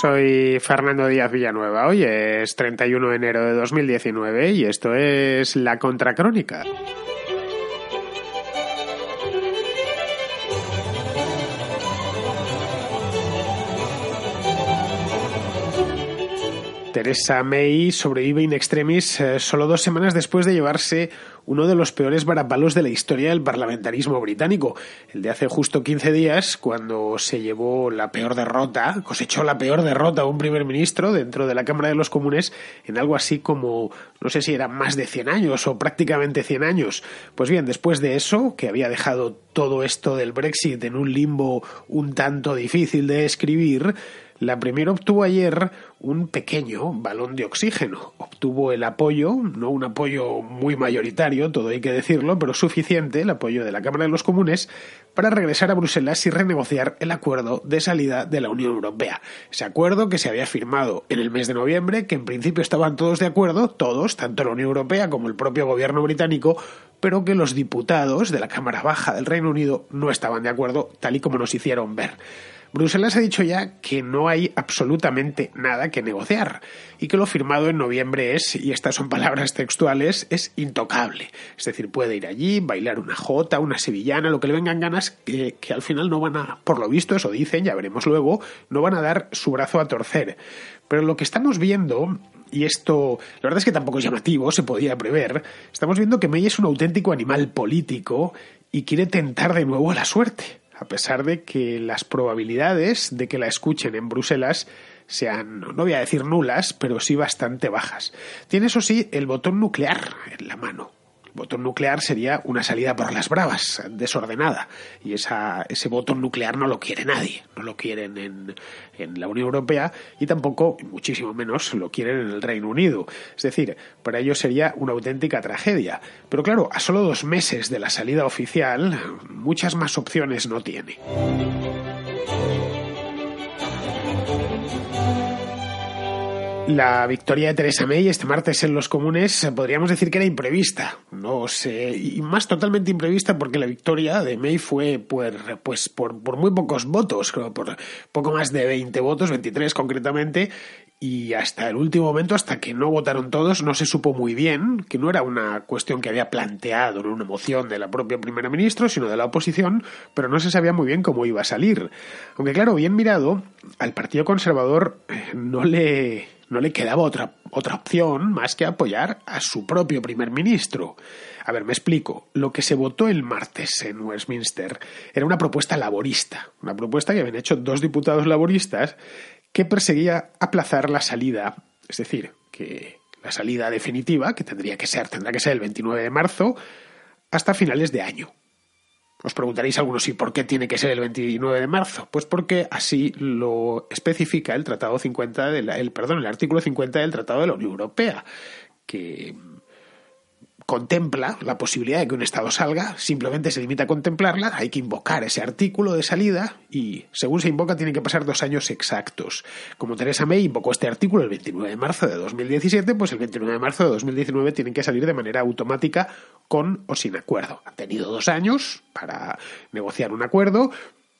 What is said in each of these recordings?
Soy Fernando Díaz Villanueva. Hoy es 31 de enero de 2019 y esto es La Contracrónica. Teresa May sobrevive in extremis eh, solo dos semanas después de llevarse uno de los peores varapalos de la historia del parlamentarismo británico, el de hace justo 15 días, cuando se llevó la peor derrota, cosechó la peor derrota a un primer ministro dentro de la Cámara de los Comunes en algo así como, no sé si eran más de 100 años o prácticamente 100 años. Pues bien, después de eso, que había dejado todo esto del Brexit en un limbo un tanto difícil de escribir, la Premier obtuvo ayer un pequeño balón de oxígeno. Obtuvo el apoyo, no un apoyo muy mayoritario, todo hay que decirlo, pero suficiente, el apoyo de la Cámara de los Comunes, para regresar a Bruselas y renegociar el acuerdo de salida de la Unión Europea. Ese acuerdo que se había firmado en el mes de noviembre, que en principio estaban todos de acuerdo, todos, tanto la Unión Europea como el propio gobierno británico, pero que los diputados de la Cámara Baja del Reino Unido no estaban de acuerdo, tal y como nos hicieron ver. Bruselas ha dicho ya que no hay absolutamente nada que negociar y que lo firmado en noviembre es, y estas son palabras textuales, es intocable. Es decir, puede ir allí, bailar una jota, una sevillana, lo que le vengan ganas, que, que al final no van a, por lo visto, eso dicen, ya veremos luego, no van a dar su brazo a torcer. Pero lo que estamos viendo y esto, la verdad es que tampoco es llamativo, se podía prever, estamos viendo que May es un auténtico animal político y quiere tentar de nuevo a la suerte a pesar de que las probabilidades de que la escuchen en Bruselas sean, no voy a decir nulas, pero sí bastante bajas. Tiene eso sí el botón nuclear en la mano botón nuclear sería una salida por las bravas, desordenada. Y esa, ese botón nuclear no lo quiere nadie. No lo quieren en, en la Unión Europea y tampoco, muchísimo menos, lo quieren en el Reino Unido. Es decir, para ellos sería una auténtica tragedia. Pero claro, a solo dos meses de la salida oficial, muchas más opciones no tiene. La victoria de Teresa May este martes en los comunes podríamos decir que era imprevista. No sé, y más totalmente imprevista porque la victoria de May fue por, pues, por, por muy pocos votos, creo, por poco más de 20 votos, 23 concretamente, y hasta el último momento, hasta que no votaron todos, no se supo muy bien que no era una cuestión que había planteado, no una moción de la propia primera ministra, sino de la oposición, pero no se sabía muy bien cómo iba a salir. Aunque claro, bien mirado, al Partido Conservador eh, no le no le quedaba otra, otra opción más que apoyar a su propio primer ministro. A ver, me explico. Lo que se votó el martes en Westminster era una propuesta laborista, una propuesta que habían hecho dos diputados laboristas que perseguía aplazar la salida, es decir, que la salida definitiva, que tendría que ser, tendrá que ser el 29 de marzo, hasta finales de año. Os preguntaréis algunos, ¿y por qué tiene que ser el 29 de marzo? Pues porque así lo especifica el Tratado 50 el, perdón, el artículo 50 del Tratado de la Unión Europea, que contempla la posibilidad de que un Estado salga, simplemente se limita a contemplarla, hay que invocar ese artículo de salida y según se invoca tienen que pasar dos años exactos. Como Teresa May invocó este artículo el 29 de marzo de 2017, pues el 29 de marzo de 2019 tienen que salir de manera automática con o sin acuerdo. Han tenido dos años para negociar un acuerdo,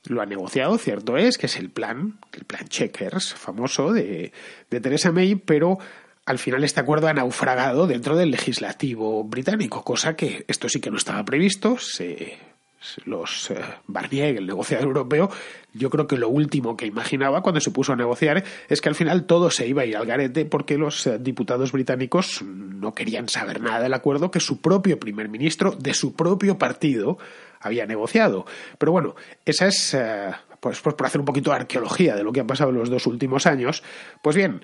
lo ha negociado, cierto es, que es el plan, el plan Checkers famoso de, de Theresa May, pero al final este acuerdo ha naufragado dentro del legislativo británico, cosa que esto sí que no estaba previsto. Los eh, Barnier, el negociador europeo, yo creo que lo último que imaginaba cuando se puso a negociar es que al final todo se iba a ir al garete porque los eh, diputados británicos no querían saber nada del acuerdo que su propio primer ministro de su propio partido había negociado. Pero bueno, esa es, eh, pues, pues por hacer un poquito de arqueología de lo que ha pasado en los dos últimos años, pues bien,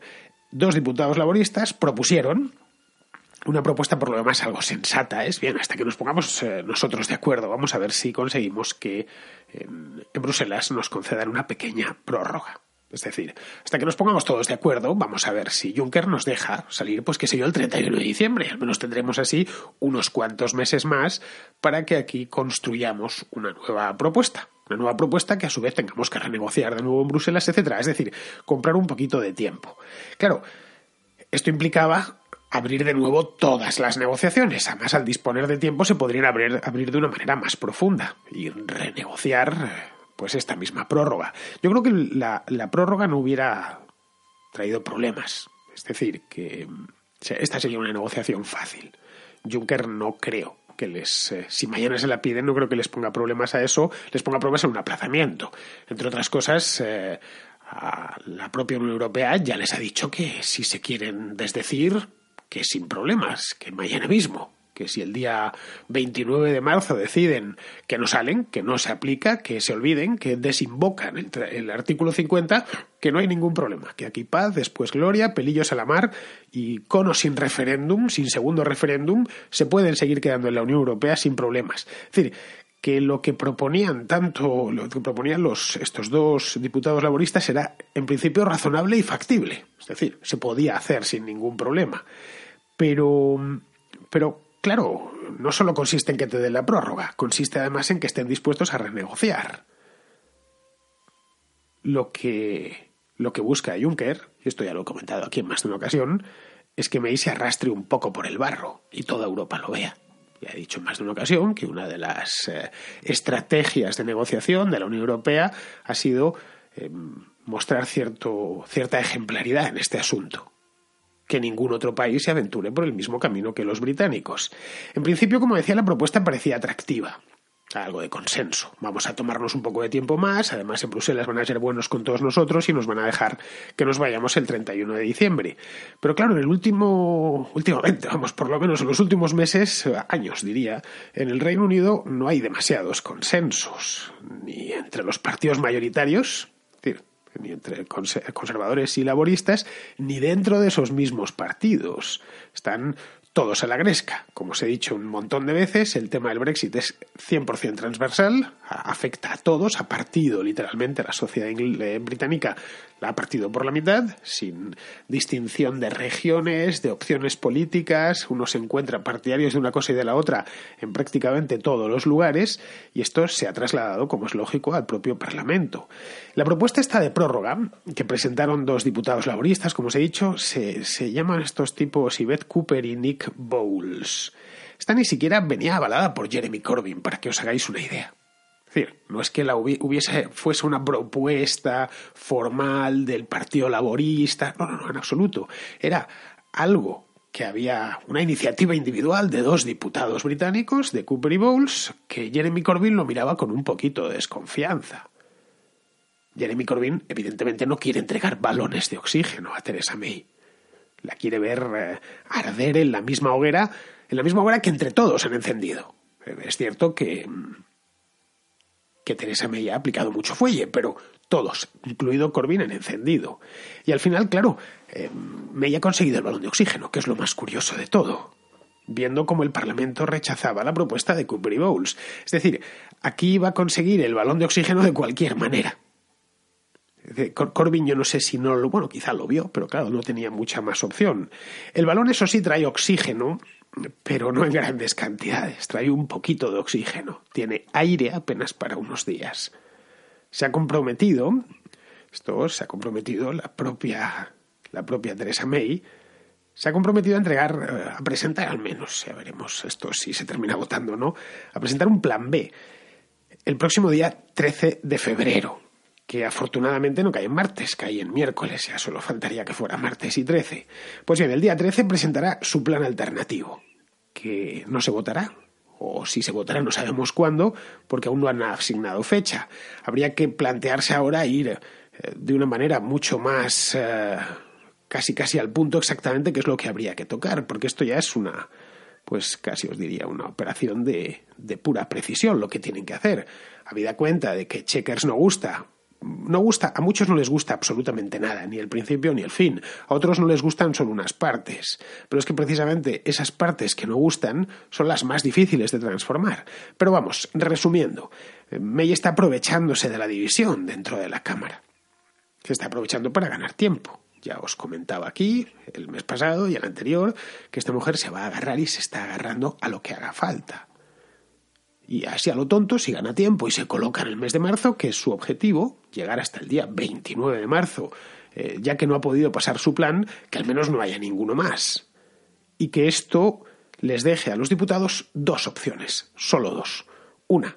dos diputados laboristas propusieron una propuesta por lo demás algo sensata es bien hasta que nos pongamos eh, nosotros de acuerdo vamos a ver si conseguimos que en, Bruselas nos concedan una pequeña prórroga es decir, hasta que nos pongamos todos de acuerdo, vamos a ver si Juncker nos deja salir, pues qué sé yo, el 31 de diciembre. Al menos tendremos así unos cuantos meses más para que aquí construyamos una nueva propuesta. Una nueva propuesta que a su vez tengamos que renegociar de nuevo en Bruselas, etcétera. Es decir, comprar un poquito de tiempo. Claro, esto implicaba abrir de nuevo todas las negociaciones. Además, al disponer de tiempo se podrían abrir, abrir de una manera más profunda y renegociar pues esta misma prórroga. Yo creo que la, la prórroga no hubiera traído problemas. Es decir, que esta sería una negociación fácil. Juncker no creo que les, eh, si mañana se la piden, no creo que les ponga problemas a eso, les ponga problemas a un aplazamiento. Entre otras cosas, eh, a la propia Unión Europea ya les ha dicho que si se quieren desdecir, que sin problemas, que mañana mismo que si el día 29 de marzo deciden que no salen, que no se aplica, que se olviden, que desinvocan el, artículo 50, que no hay ningún problema, que aquí paz, después gloria, pelillos a la mar y con o sin referéndum, sin segundo referéndum, se pueden seguir quedando en la Unión Europea sin problemas. Es decir, que lo que proponían tanto lo que proponían los estos dos diputados laboristas era en principio razonable y factible, es decir, se podía hacer sin ningún problema. Pero pero Claro, no solo consiste en que te den la prórroga, consiste además en que estén dispuestos a renegociar. Lo que, lo que busca Juncker, y esto ya lo he comentado aquí en más de una ocasión, es que May se arrastre un poco por el barro y toda Europa lo vea. Ya he dicho en más de una ocasión que una de las eh, estrategias de negociación de la Unión Europea ha sido eh, mostrar cierto, cierta ejemplaridad en este asunto que ningún otro país se aventure por el mismo camino que los británicos. En principio, como decía, la propuesta parecía atractiva. Algo de consenso. Vamos a tomarnos un poco de tiempo más. Además, en Bruselas van a ser buenos con todos nosotros y nos van a dejar que nos vayamos el 31 de diciembre. Pero claro, en el último, últimamente, vamos, por lo menos en los últimos meses, años diría, en el Reino Unido no hay demasiados consensos, ni entre los partidos mayoritarios, ni entre conservadores y laboristas, ni dentro de esos mismos partidos. Están todos a la gresca. Como os he dicho un montón de veces, el tema del Brexit es 100% transversal, afecta a todos, ha partido literalmente a la sociedad eh, británica, la ha partido por la mitad, sin distinción de regiones, de opciones políticas, uno se encuentra partidarios de una cosa y de la otra en prácticamente todos los lugares, y esto se ha trasladado, como es lógico, al propio Parlamento. La propuesta está de prórroga, que presentaron dos diputados laboristas, como os he dicho, se, se llaman estos tipos Yvette Cooper y Nick Bowles. Esta ni siquiera venía avalada por Jeremy Corbyn, para que os hagáis una idea. Decir, no es que la hubiese, fuese una propuesta formal del Partido Laborista, no, no, no, en absoluto. Era algo que había una iniciativa individual de dos diputados británicos, de Cooper y Bowles, que Jeremy Corbyn lo miraba con un poquito de desconfianza. Jeremy Corbyn, evidentemente, no quiere entregar balones de oxígeno a Theresa May la quiere ver eh, arder en la misma hoguera, en la misma hoguera que entre todos han encendido. Eh, es cierto que, que Teresa May ha aplicado mucho fuelle, pero todos, incluido Corbyn, han encendido. Y al final, claro, eh, ha conseguido el balón de oxígeno, que es lo más curioso de todo viendo cómo el Parlamento rechazaba la propuesta de Cooper y Bowles. Es decir, aquí iba a conseguir el balón de oxígeno de cualquier manera. Corbyn yo no sé si no lo, bueno, quizá lo vio, pero claro, no tenía mucha más opción. El balón eso sí trae oxígeno, pero no en grandes cantidades, trae un poquito de oxígeno, tiene aire apenas para unos días. Se ha comprometido, esto se ha comprometido la propia, la propia Theresa May, se ha comprometido a entregar, eh, a presentar al menos, ya veremos esto si se termina votando o no, a presentar un plan B. El próximo día 13 de febrero que afortunadamente no cae en martes, cae en miércoles, ya solo faltaría que fuera martes y 13. Pues bien, el día 13 presentará su plan alternativo, que no se votará, o si se votará no sabemos cuándo, porque aún no han asignado fecha. Habría que plantearse ahora ir eh, de una manera mucho más eh, casi casi al punto exactamente qué es lo que habría que tocar, porque esto ya es una pues casi os diría una operación de, de pura precisión lo que tienen que hacer. Habida cuenta de que Checkers no gusta, no gusta, a muchos no les gusta absolutamente nada, ni el principio ni el fin. A otros no les gustan solo unas partes. Pero es que precisamente esas partes que no gustan son las más difíciles de transformar. Pero vamos, resumiendo, May está aprovechándose de la división dentro de la Cámara. Se está aprovechando para ganar tiempo. Ya os comentaba aquí, el mes pasado y el anterior, que esta mujer se va a agarrar y se está agarrando a lo que haga falta y así a lo tonto, si gana tiempo y se coloca en el mes de marzo, que es su objetivo, llegar hasta el día 29 de marzo, eh, ya que no ha podido pasar su plan, que al menos no haya ninguno más. Y que esto les deje a los diputados dos opciones, solo dos. Una,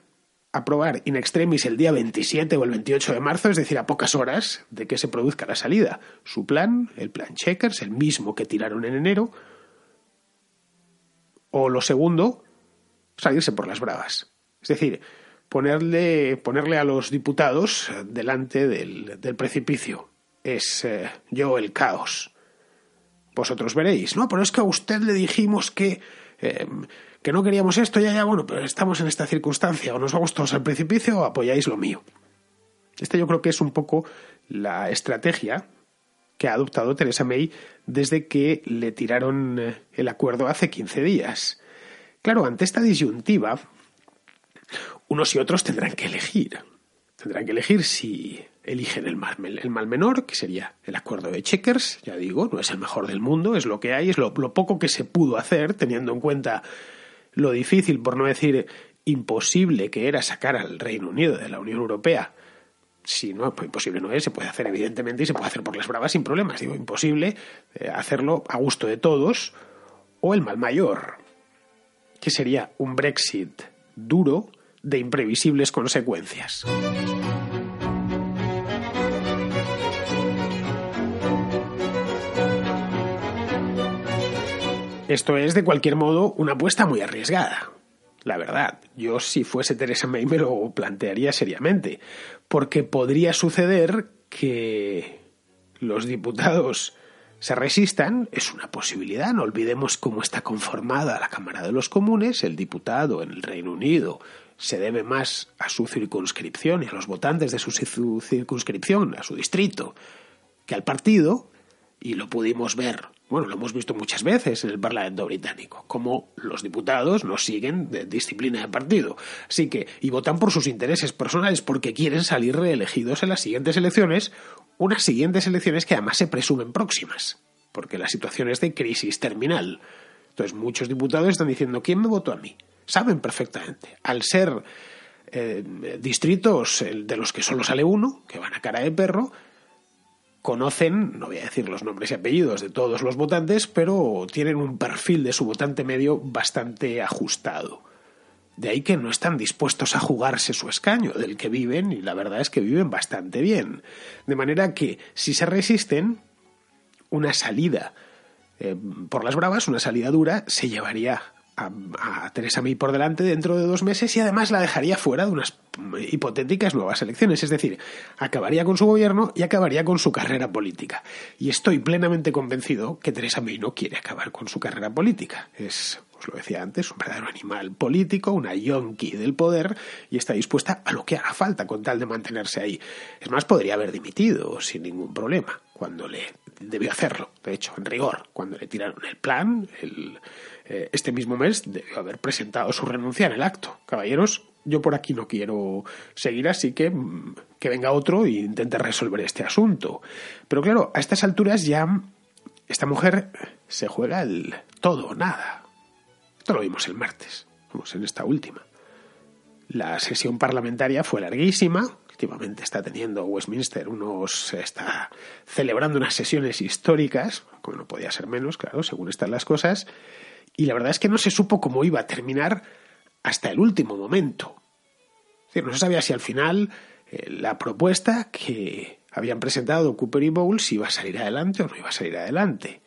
aprobar in extremis el día 27 o el 28 de marzo, es decir, a pocas horas de que se produzca la salida. Su plan, el plan Checkers, el mismo que tiraron en enero. O lo segundo, salirse por las bravas. Es decir, ponerle, ponerle a los diputados delante del, precipicio. Es eh, yo el caos. Vosotros veréis. No, pero es que a usted le dijimos que... Eh, que no queríamos esto, ya, ya, bueno, pero estamos en esta circunstancia, o nos vamos todos al precipicio o apoyáis lo mío. Esta yo creo que es un poco la estrategia que ha adoptado Teresa May desde que le tiraron eh, el acuerdo hace 15 días. Claro, ante esta disyuntiva, unos y otros tendrán que elegir. Tendrán que elegir si eligen el mal, menor, que sería el acuerdo de Checkers, ya digo, no es el mejor del mundo, es lo que hay, es lo poco que se pudo hacer, teniendo en cuenta lo difícil, por no decir imposible, que era sacar al Reino Unido de la Unión Europea. Si no, pues imposible no es, se puede hacer evidentemente y se puede hacer por las bravas sin problemas. Digo, imposible eh, hacerlo a gusto de todos. O el mal mayor, que sería un Brexit duro de imprevisibles consecuencias. Esto es, de cualquier modo, una apuesta muy arriesgada. La verdad, yo si fuese Teresa May me lo plantearía seriamente, porque podría suceder que los diputados se resistan, es una posibilidad, no olvidemos cómo está conformada la Cámara de los Comunes, el diputado en el Reino Unido se debe más a su circunscripción y a los votantes de su circunscripción, a su distrito, que al partido, y lo pudimos ver bueno, lo hemos visto muchas veces en el Parlamento británico, como los diputados no siguen de disciplina de partido. Así que, y votan por sus intereses personales porque quieren salir reelegidos en las siguientes elecciones, unas siguientes elecciones que además se presumen próximas, porque la situación es de crisis terminal. Entonces, muchos diputados están diciendo, ¿quién me votó a mí? Saben perfectamente. Al ser eh, distritos de los que solo sale uno, que van a cara de perro, conocen, no voy a decir los nombres y apellidos de todos los votantes, pero tienen un perfil de su votante medio bastante ajustado. De ahí que no están dispuestos a jugarse su escaño, del que viven, y la verdad es que viven bastante bien. De manera que, si se resisten, una salida eh, por las bravas, una salida dura, se llevaría a, Teresa May por delante dentro de dos meses y además la dejaría fuera de unas hipotéticas nuevas elecciones. Es decir, acabaría con su gobierno y acabaría con su carrera política. Y estoy plenamente convencido que Teresa May no quiere acabar con su carrera política. Es, os lo decía antes, un verdadero animal político, una yonki del poder y está dispuesta a lo que haga falta con tal de mantenerse ahí. Es más, podría haber dimitido sin ningún problema cuando le debió hacerlo, de hecho, en rigor, cuando le tiraron el plan, el eh, este mismo mes debió haber presentado su renuncia en el acto. Caballeros, yo por aquí no quiero seguir, así que mm, que venga otro e intente resolver este asunto. Pero claro, a estas alturas ya esta mujer se juega el todo o nada. Esto lo vimos el martes, vamos en esta última. La sesión parlamentaria fue larguísima, últimamente está teniendo Westminster unos está celebrando unas sesiones históricas, como no podía ser menos, claro, según están las cosas, y la verdad es que no se supo cómo iba a terminar hasta el último momento. no se sabía si al final eh, la propuesta que habían presentado Cooper y Bowles iba a salir adelante o no iba a salir adelante.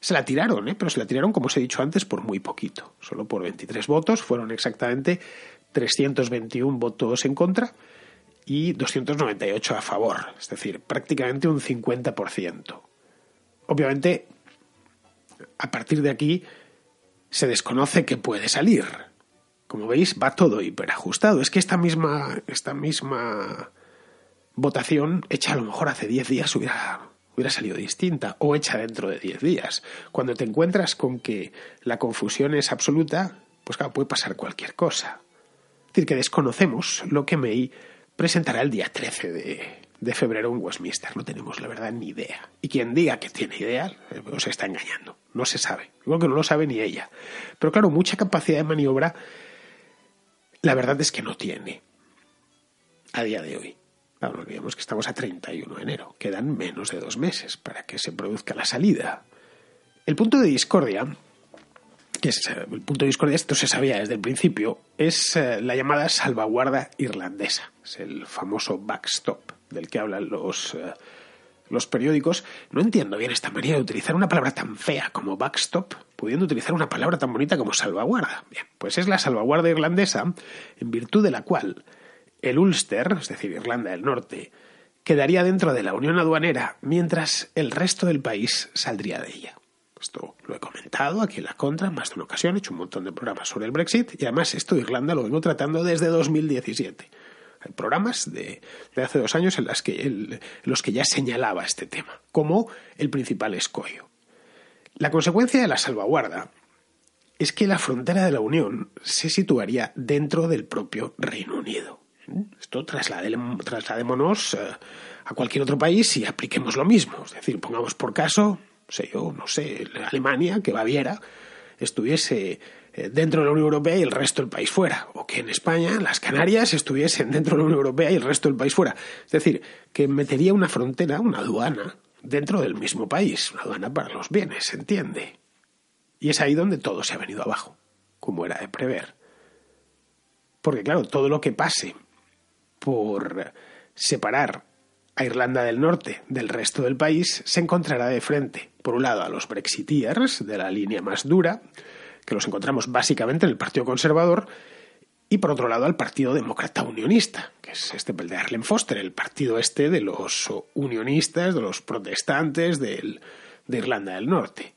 Se la tiraron, ¿eh? pero se la tiraron, como os he dicho antes, por muy poquito. Solo por 23 votos, fueron exactamente 321 votos en contra y 298 a favor, es decir, prácticamente un 50%. Obviamente, a partir de aquí, se desconoce que puede salir. Como veis, va todo hiperajustado. Es que esta misma, esta misma votación, hecha a lo mejor hace 10 días, hubiera, hubiera salido distinta, o hecha dentro de 10 días. Cuando te encuentras con que la confusión es absoluta, pues claro, puede pasar cualquier cosa. Es decir, que desconocemos lo que May presentará el día 13 de, de febrero en Westminster. No tenemos, la verdad, ni idea. Y quien diga que tiene idea, eh, os está engañando. No se sabe. Igual que no lo sabe ni ella. Pero claro, mucha capacidad de maniobra, la verdad es que no tiene. A día de hoy. Claro, no olvidemos que estamos a 31 de enero. Quedan menos de dos meses para que se produzca la salida. El punto de discordia que es el punto de discordia, esto se sabía desde el principio, es eh, la llamada salvaguarda irlandesa. Es el famoso backstop del que hablan los, eh, los periódicos. No entiendo bien esta manera de utilizar una palabra tan fea como backstop, pudiendo utilizar una palabra tan bonita como salvaguarda. Bien, pues es la salvaguarda irlandesa, en virtud de la cual el Ulster, es decir, Irlanda del Norte, quedaría dentro de la Unión Aduanera, mientras el resto del país saldría de ella. Esto lo he comentado aquí en la contra más de una ocasión, he hecho un montón de programas sobre el Brexit y además esto Irlanda lo vengo tratando desde 2017. Programas de, hace dos años en, las que, los que ya señalaba este tema como el principal escollo. La consecuencia de la salvaguarda es que la frontera de la Unión se situaría dentro del propio Reino Unido. Esto trasladémonos eh, a cualquier otro país y apliquemos lo mismo. Es decir, pongamos por caso sé yo, no sé, Alemania, que Baviera estuviese dentro de la Unión Europea y el resto del país fuera, o que en España las Canarias estuviesen dentro de la Unión Europea y el resto del país fuera. Es decir, que metería una frontera, una aduana, dentro del mismo país, una aduana para los bienes, ¿se entiende? Y es ahí donde todo se ha venido abajo, como era de prever. Porque claro, todo lo que pase por separar a Irlanda del Norte del resto del país se encontrará de frente, por un lado, a los Brexiteers, de la línea más dura, que los encontramos básicamente en el Partido Conservador, y por otro lado al Partido Demócrata Unionista, que es este de Arlen Foster, el partido este de los unionistas, de los protestantes de Irlanda del Norte,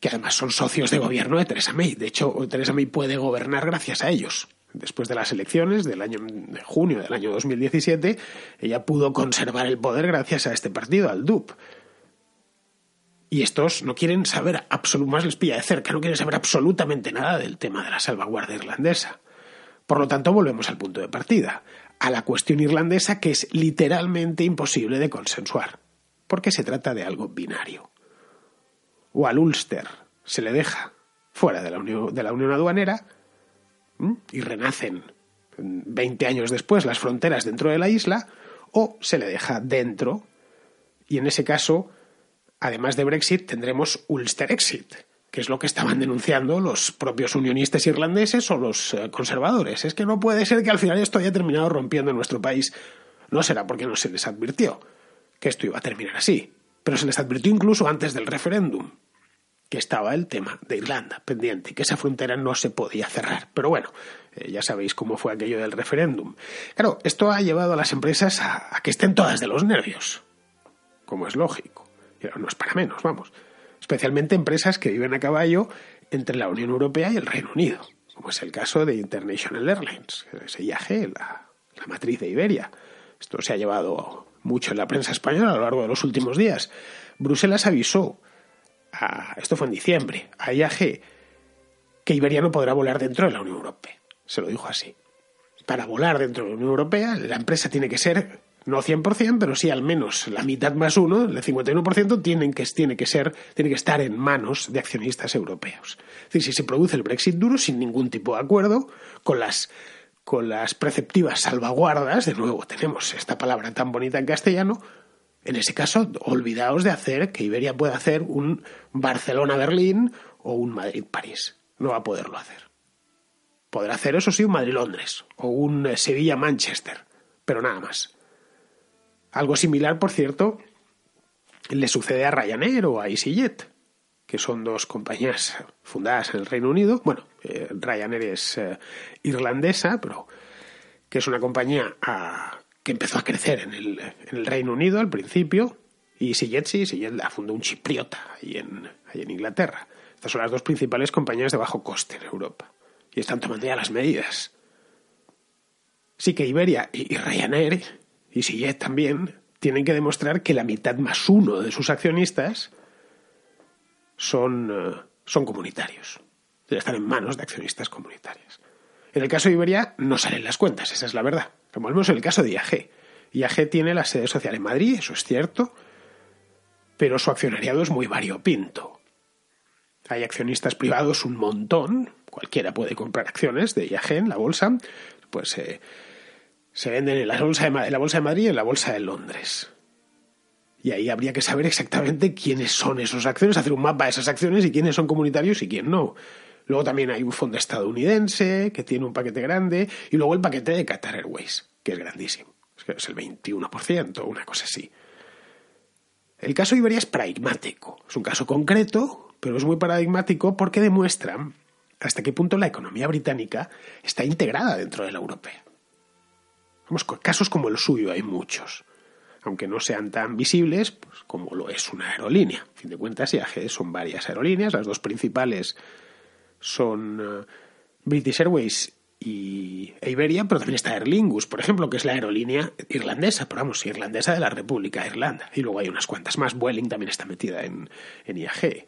que además son socios de gobierno de Theresa May. De hecho, Theresa May puede gobernar gracias a ellos después de las elecciones del año de junio del año 2017, ella pudo conservar el poder gracias a este partido, al DUP. Y estos no quieren saber, más les pilla de cerca, no quieren saber absolutamente nada del tema de la salvaguardia irlandesa. Por lo tanto, volvemos al punto de partida, a la cuestión irlandesa que es literalmente imposible de consensuar, porque se trata de algo binario. O al Ulster se le deja fuera de la Unión, de la Unión Aduanera, y renacen 20 años después las fronteras dentro de la isla, o se le deja dentro, y en ese caso, además de Brexit, tendremos Ulster Exit, que es lo que estaban denunciando los propios unionistas irlandeses o los eh, conservadores. Es que no puede ser que al final esto haya terminado rompiendo en nuestro país. No será porque no se les advirtió que esto iba a terminar así, pero se les advirtió incluso antes del referéndum que estaba el tema de Irlanda pendiente, que esa frontera no se podía cerrar. Pero bueno, eh, ya sabéis cómo fue aquello del referéndum. Claro, esto ha llevado a las empresas a, que estén todas de los nervios, como es lógico. No es para menos, vamos. Especialmente empresas que viven a caballo entre la Unión Europea y el Reino Unido, como es el caso de International Airlines, ese IAG, la, la matriz de Iberia. Esto se ha llevado mucho en la prensa española a lo largo de los últimos días. Bruselas avisó esto fue en diciembre, a IAG, que Iberia no podrá volar dentro de la Unión Europea. Se lo dijo así. Para volar dentro de la Unión Europea, la empresa tiene que ser, no 100%, pero sí al menos la mitad más uno, el 51%, tienen que, tiene que ser, tiene que estar en manos de accionistas europeos. Es decir, si se produce el Brexit duro sin ningún tipo de acuerdo, con las con las preceptivas salvaguardas, de nuevo tenemos esta palabra tan bonita en castellano, en ese caso, olvidaos de hacer que Iberia pueda hacer un Barcelona-Berlín o un Madrid-París. No va a poderlo hacer. Podrá hacer, eso sí, un Madrid-Londres o un eh, Sevilla-Manchester, pero nada más. Algo similar, por cierto, le sucede a Ryanair o a EasyJet, que son dos compañías fundadas en el Reino Unido. Bueno, eh, Ryanair es eh, irlandesa, pero que es una compañía a, que empezó a crecer en el, Reino Unido al principio, y Sillet sí, Sillet la fundó un chipriota ahí en, ahí en Inglaterra. Estas son las dos principales compañías de bajo coste en Europa. Y están tomando ya las medidas. Sí que Iberia y, Ryanair, y Sillet también, tienen que demostrar que la mitad más uno de sus accionistas son, eh, son comunitarios. Están en manos de accionistas comunitarios. En el caso de Iberia no salen las cuentas, esa es la verdad. Como vemos en el caso de IAG. IAG tiene la sede social en Madrid, eso es cierto, pero su accionariado es muy variopinto. Hay accionistas privados un montón, cualquiera puede comprar acciones de IAG en la bolsa, pues eh, se venden en la, bolsa de, la bolsa de Madrid y en la bolsa de Londres. Y ahí habría que saber exactamente quiénes son esas acciones, hacer un mapa de esas acciones y quiénes son comunitarios y quién no. Luego también hay un fondo estadounidense que tiene un paquete grande y luego el paquete de Qatar Airways, que es grandísimo. Es el 21%, una cosa así. El caso Iberia es pragmático. Es un caso concreto, pero es muy paradigmático porque demuestra hasta qué punto la economía británica está integrada dentro de la europea. Vamos, casos como el suyo hay muchos aunque no sean tan visibles pues, como lo es una aerolínea. A fin de cuentas, IAG son varias aerolíneas, las dos principales son eh, British Airways y Iberia, pero también está Aer Lingus, por ejemplo, que es la aerolínea irlandesa, pero vamos, irlandesa de la República de Irlanda. Y luego hay unas cuantas más. Vueling también está metida en, en IAG.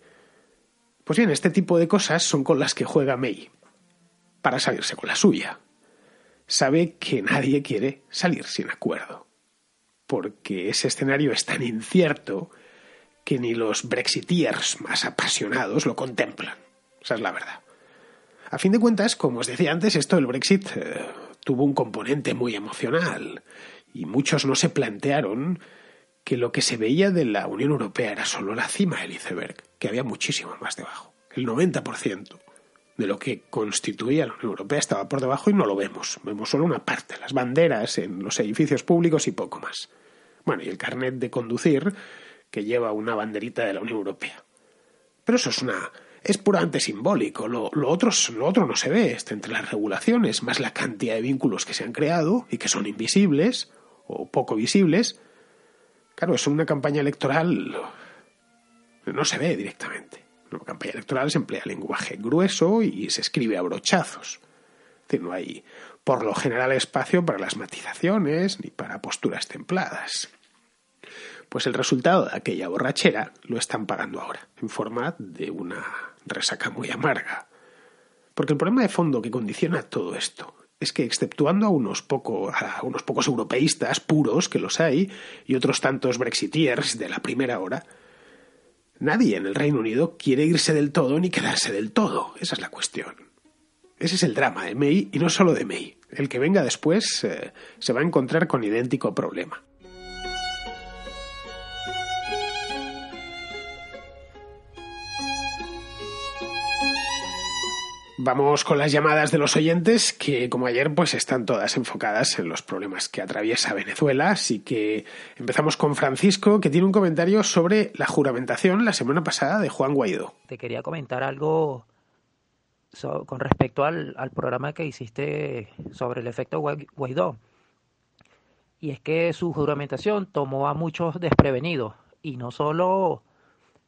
Pues bien, este tipo de cosas son con las que juega May para salirse con la suya. Sabe que nadie quiere salir sin acuerdo porque ese escenario es tan incierto que ni los brexiteers más apasionados lo contemplan. Esa es la verdad. A fin de cuentas, como os decía antes, esto del Brexit eh, tuvo un componente muy emocional y muchos no se plantearon que lo que se veía de la Unión Europea era solo la cima del iceberg, que había muchísimo más debajo. El 90% de lo que constituía la Unión Europea estaba por debajo y no lo vemos. Vemos solo una parte, las banderas en los edificios públicos y poco más. Bueno, y el carnet de conducir que lleva una banderita de la Unión Europea. Pero eso es una es puramente simbólico. Lo, otro, lo otro no se ve. Entre las regulaciones, más la cantidad de vínculos que se han creado y que son invisibles o poco visibles. Claro, es una campaña electoral. No se ve directamente. Una campaña electoral se emplea lenguaje grueso y se escribe a brochazos. Es no hay, por lo general, espacio para las matizaciones ni para posturas templadas. Pues el resultado de aquella borrachera lo están pagando ahora, en forma de una resaca muy amarga. Porque el problema de fondo que condiciona todo esto es que, exceptuando a unos, poco, a unos pocos europeístas puros, que los hay, y otros tantos brexiteers de la primera hora, Nadie en el Reino Unido quiere irse del todo ni quedarse del todo. Esa es la cuestión. Ese es el drama de May y no solo de May. El que venga después eh, se va a encontrar con idéntico problema. Vamos con las llamadas de los oyentes, que como ayer, pues están todas enfocadas en los problemas que atraviesa Venezuela. Así que empezamos con Francisco, que tiene un comentario sobre la juramentación la semana pasada de Juan Guaidó. Te quería comentar algo con respecto al, programa que hiciste sobre el efecto Guaidó. Y es que su juramentación tomó a muchos desprevenidos, y no solo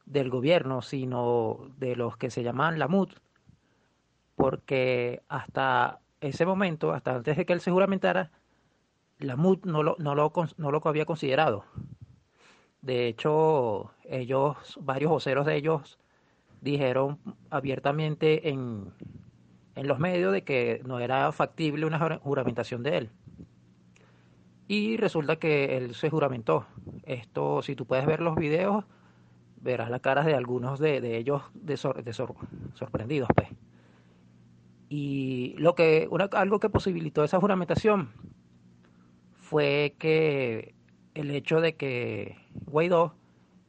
del gobierno, sino de los que se llaman la MUD porque hasta ese momento, hasta antes de que él se juramentara, la MUD no lo, no lo, no lo había considerado. De hecho, ellos, varios voceros de ellos, dijeron abiertamente en, en los medios de que no era factible una juramentación de él. Y resulta que él se juramentó. Esto, si tú puedes ver los videos, verás las caras de algunos de, ellos de, sorprendidos. Pues. Y lo que, algo que posibilitó esa juramentación fue que el hecho de que Guaidó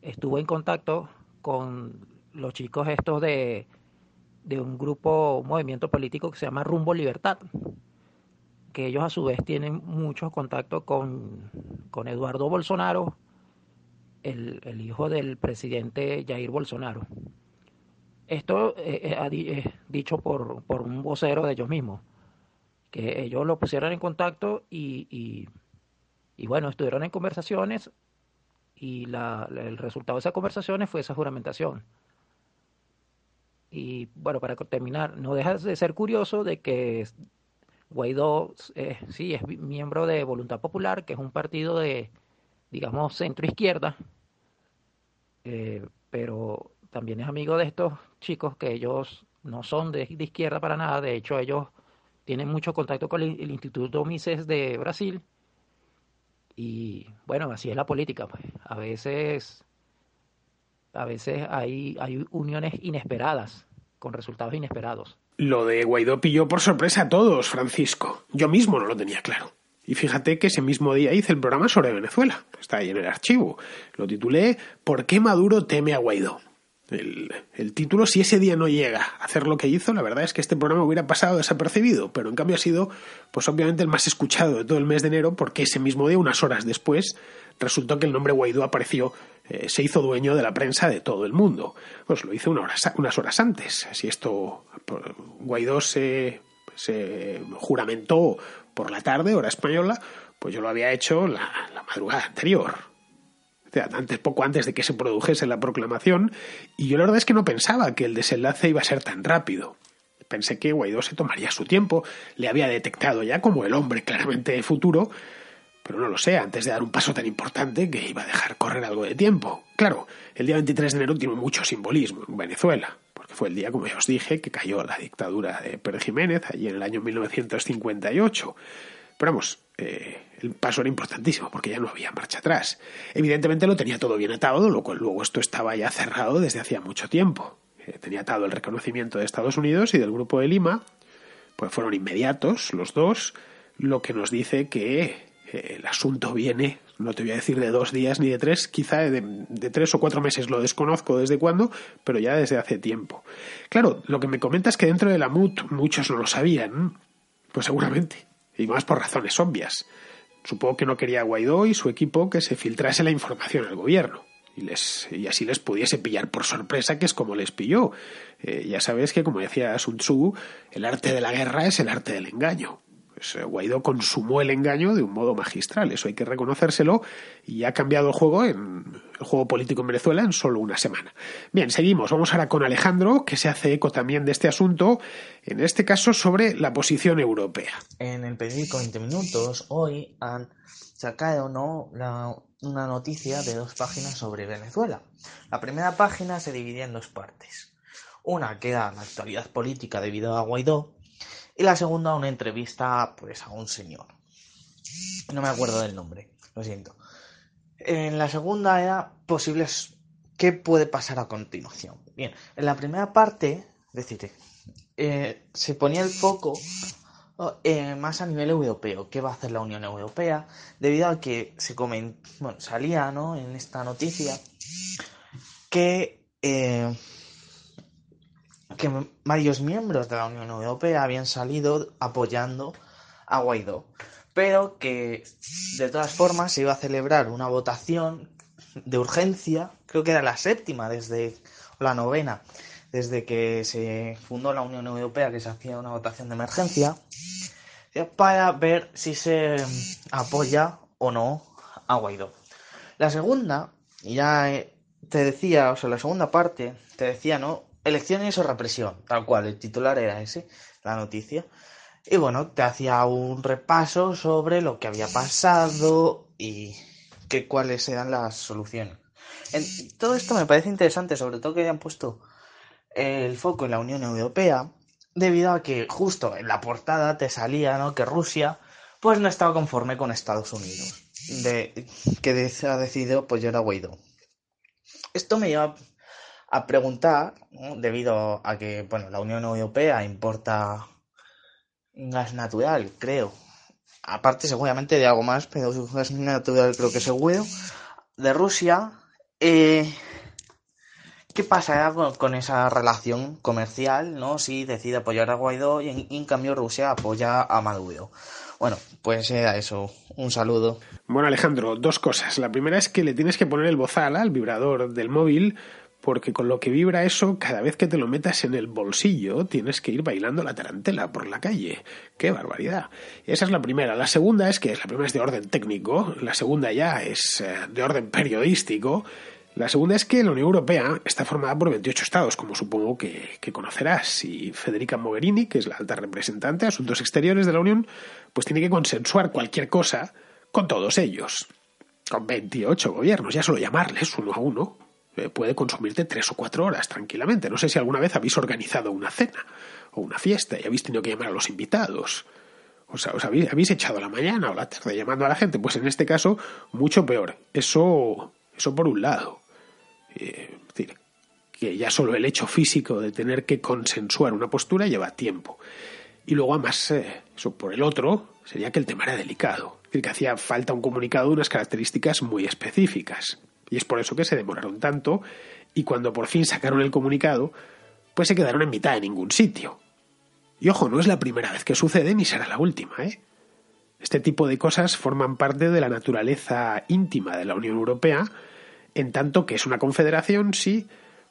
estuvo en contacto con los chicos estos de, de un grupo, un movimiento político que se llama Rumbo Libertad, que ellos a su vez tienen mucho contacto con, con Eduardo Bolsonaro, el, el hijo del presidente Jair Bolsonaro. Esto es eh, eh, eh, dicho por, por, un vocero de ellos mismos, que ellos lo pusieron en contacto y, y, bueno, estuvieron en conversaciones y la, el resultado de esas conversaciones fue esa juramentación. Y bueno, para terminar, no deja de ser curioso de que Guaidó sí es miembro de Voluntad Popular, que es un partido de, digamos, centro izquierda, pero también es amigo de estos chicos que ellos no son de, izquierda para nada, de hecho ellos tienen mucho contacto con el, Instituto Mises de Brasil y bueno, así es la política, pues. A veces a veces hay, hay uniones inesperadas, con resultados inesperados. Lo de Guaidó pilló por sorpresa a todos, Francisco. Yo mismo no lo tenía claro. Y fíjate que ese mismo día hice el programa sobre Venezuela. Está ahí en el archivo. Lo titulé ¿Por qué Maduro teme a Guaidó? El, el, título, si ese día no llega a hacer lo que hizo, la verdad es que este programa hubiera pasado desapercibido, pero en cambio ha sido, pues obviamente, el más escuchado de todo el mes de enero, porque ese mismo día, unas horas después, resultó que el nombre Guaidó apareció, eh, se hizo dueño de la prensa de todo el mundo. Pues lo hizo una hora, unas horas antes. Si esto, Guaidó se, se juramentó por la tarde, hora española, pues yo lo había hecho la, la madrugada anterior antes, poco antes de que se produjese la proclamación, y yo la verdad es que no pensaba que el desenlace iba a ser tan rápido. Pensé que Guaidó se tomaría su tiempo, le había detectado ya como el hombre claramente futuro, pero no lo sé, antes de dar un paso tan importante que iba a dejar correr algo de tiempo. Claro, el día 23 de enero tiene mucho simbolismo en Venezuela, porque fue el día, como ya os dije, que cayó la dictadura de Pérez Jiménez, allí en el año 1958. Pero vamos, eh, el paso era importantísimo porque ya no había marcha atrás. Evidentemente lo tenía todo bien atado, lo cual luego esto estaba ya cerrado desde hacía mucho tiempo. Eh, tenía atado el reconocimiento de Estados Unidos y del Grupo de Lima, pues fueron inmediatos los dos, lo que nos dice que eh, el asunto viene, no te voy a decir de dos días ni de tres, quizá de, tres o cuatro meses, lo desconozco desde cuándo, pero ya desde hace tiempo. Claro, lo que me comentas es que dentro de la MUT muchos no lo sabían, pues seguramente, y más por razones obvias. Supongo que no quería Guaidó y su equipo que se filtrase la información al gobierno y, les, y así les pudiese pillar por sorpresa, que es como les pilló. Eh, ya sabes que, como decía Sun Tzu, el arte de la guerra es el arte del engaño. Guaidó consumó el engaño de un modo magistral, eso hay que reconocérselo, y ha cambiado el juego en el juego político en Venezuela en solo una semana. Bien, seguimos. Vamos ahora con Alejandro, que se hace eco también de este asunto, en este caso sobre la posición europea. En el periódico 20 Minutos, hoy han sacado ¿no? una noticia de dos páginas sobre Venezuela. La primera página se dividía en dos partes. Una que era la actualidad política debido a Guaidó y la segunda una entrevista pues a un señor. No me acuerdo del nombre, lo siento. En la segunda era posibles qué puede pasar a continuación. Bien, en la primera parte, decir, eh, se ponía el foco eh, más a nivel europeo. ¿Qué va a hacer la Unión Europea? Debido a que se bueno, salía ¿no? en esta noticia que, eh, que varios miembros de la Unión Europea habían salido apoyando a Guaidó. Pero que de todas formas se iba a celebrar una votación de urgencia, creo que era la séptima desde la novena, desde que se fundó la Unión Europea, que se hacía una votación de emergencia, para ver si se apoya o no a Guaidó. La segunda, ya eh, te decía, o sea, la segunda parte, te decía, ¿no? Elecciones o represión, tal cual, el titular era ese, la noticia. Y bueno, te hacía un repaso sobre lo que había pasado y que, cuáles eran las soluciones. Todo esto me parece interesante, sobre todo que hayan puesto el foco en la Unión Europea, debido a que justo en la portada te salía ¿no? que Rusia pues no estaba conforme con Estados Unidos, de, que ha decidido apoyar a Guaidó. Esto me lleva a preguntar, debido a que bueno, la Unión Europea importa gas natural, creo, aparte seguramente de algo más, pero gas natural creo que seguro, de Rusia, eh, ¿Qué pasa con, esa relación comercial, no? Si decide apoyar a Guaidó y en, cambio Rusia apoya a Maduro. Bueno, pues era eso. Un saludo. Bueno, Alejandro, dos cosas. La primera es que le tienes que poner el bozal al vibrador del móvil porque con lo que vibra eso, cada vez que te lo metas en el bolsillo, tienes que ir bailando la tarantela por la calle. ¡Qué barbaridad! Esa es la primera. La segunda es que la primera es de orden técnico, la segunda ya es eh, de orden periodístico, la segunda es que la Unión Europea está formada por 28 estados, como supongo que, conocerás, y Federica Mogherini, que es la alta representante de Asuntos Exteriores de la Unión, pues tiene que consensuar cualquier cosa con todos ellos. Con 28 gobiernos, ya solo llamarles uno a uno puede consumirte tres o cuatro horas tranquilamente. No sé si alguna vez habéis organizado una cena o una fiesta y habéis tenido que llamar a los invitados. O sea, os habéis, habéis echado la mañana o la tarde llamando a la gente. Pues en este caso, mucho peor. Eso, eso por un lado. Eh, es decir, que ya solo el hecho físico de tener que consensuar una postura lleva tiempo. Y luego, además, eh, eso por el otro, sería que el tema era delicado. decir, que hacía falta un comunicado de unas características muy específicas. Y es por eso que se demoraron tanto y cuando por fin sacaron el comunicado, pues se quedaron en mitad de ningún sitio. Y ojo, no es la primera vez que sucede ni será la última, ¿eh? Este tipo de cosas forman parte de la naturaleza íntima de la Unión Europea, en tanto que es una confederación, sí,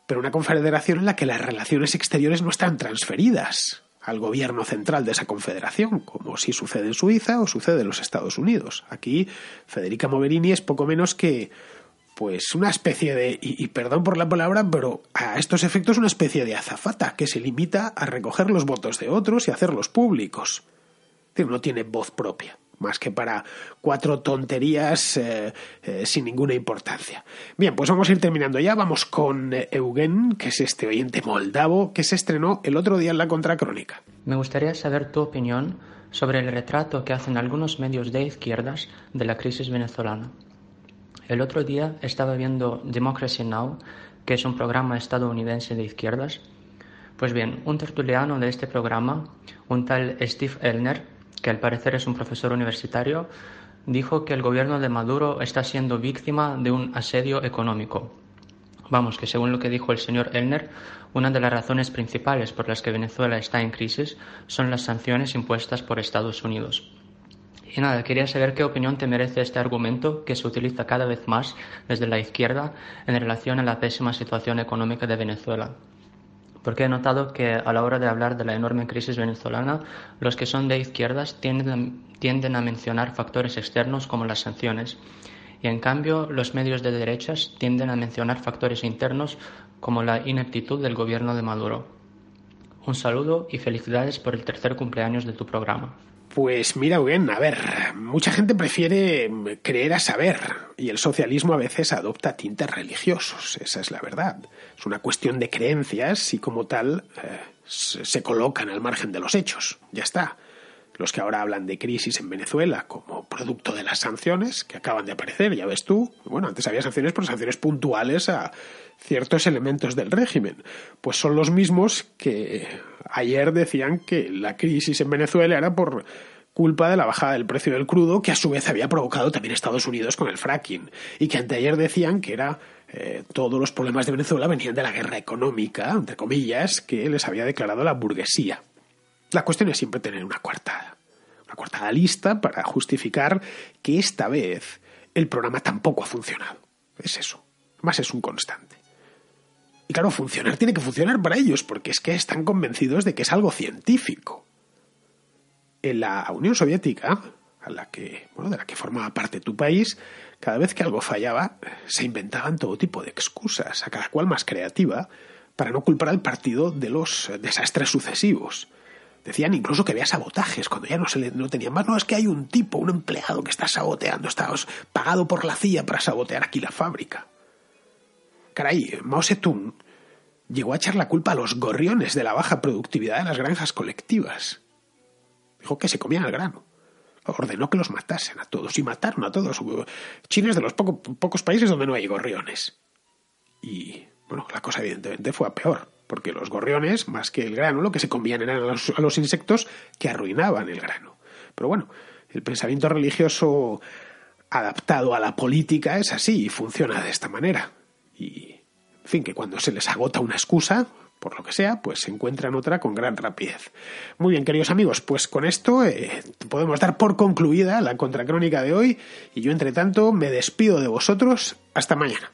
pero una confederación en la que las relaciones exteriores no están transferidas al gobierno central de esa confederación, como si sucede en Suiza o sucede en los Estados Unidos. Aquí Federica Mogherini es poco menos que pues una especie de, y, perdón por la palabra, pero a estos efectos una especie de azafata que se limita a recoger los votos de otros y hacerlos públicos. Es no tiene voz propia, más que para cuatro tonterías eh, eh, sin ninguna importancia. Bien, pues vamos a ir terminando ya. Vamos con eh, Eugen, que es este oyente moldavo que se estrenó el otro día en la Contracrónica. Me gustaría saber tu opinión sobre el retrato que hacen algunos medios de izquierdas de la crisis venezolana. El otro día estaba viendo Democracy Now, que es un programa estadounidense de izquierdas. Pues bien, un tertuliano de este programa, un tal Steve Elner, que al parecer es un profesor universitario, dijo que el gobierno de Maduro está siendo víctima de un asedio económico. Vamos, que según lo que dijo el señor Elner, una de las razones principales por las que Venezuela está en crisis son las sanciones impuestas por Estados Unidos. Y nada, quería saber qué opinión te merece este argumento que se utiliza cada vez más desde la izquierda en relación a la pésima situación económica de Venezuela. Porque he notado que a la hora de hablar de la enorme crisis venezolana, los que son de izquierdas tienden, tienden a mencionar factores externos como las sanciones. Y en cambio, los medios de derechas tienden a mencionar factores internos como la ineptitud del gobierno de Maduro. Un saludo y felicidades por el tercer cumpleaños de tu programa. Pues mira, bien, a ver, mucha gente prefiere creer a saber y el socialismo a veces adopta tintes religiosos, esa es la verdad. Es una cuestión de creencias y como tal eh, se colocan al margen de los hechos, ya está. Los que ahora hablan de crisis en Venezuela como producto de las sanciones que acaban de aparecer, ya ves tú, bueno, antes había sanciones, pero sanciones puntuales a ciertos elementos del régimen, pues son los mismos que ayer decían que la crisis en Venezuela era por culpa de la bajada del precio del crudo, que a su vez había provocado también Estados Unidos con el fracking, y que anteayer decían que era eh, todos los problemas de Venezuela venían de la guerra económica, entre comillas, que les había declarado la burguesía. La cuestión es siempre tener una coartada, una coartada lista para justificar que esta vez el programa tampoco ha funcionado. Es eso. Más es un constante. Y claro, funcionar tiene que funcionar para ellos, porque es que están convencidos de que es algo científico. En la Unión Soviética, a la que, bueno, de la que formaba parte tu país, cada vez que algo fallaba, se inventaban todo tipo de excusas, a cada cual más creativa, para no culpar al partido de los desastres sucesivos. Decían incluso que había sabotajes cuando ya no se le, no tenían más. No, es que hay un tipo, un empleado que está saboteando, está pagado por la CIA para sabotear aquí la fábrica. Caray, Mao Zedong llegó a echar la culpa a los gorriones de la baja productividad de las granjas colectivas. Dijo que se comían el grano. Ordenó que los matasen a todos y mataron a todos. China es de los pocos países donde no hay gorriones. Y, bueno, la cosa evidentemente fue a peor, porque los gorriones, más que el grano, lo que se comían eran a los insectos que arruinaban el grano. Pero bueno, el pensamiento religioso adaptado a la política es así y funciona de esta manera. Y, en fin, que cuando se les agota una excusa, por lo que sea, pues se encuentran otra con gran rapidez. Muy bien, queridos amigos, pues con esto eh, podemos dar por concluida la contracrónica de hoy y yo, entre tanto, me despido de vosotros. Hasta mañana.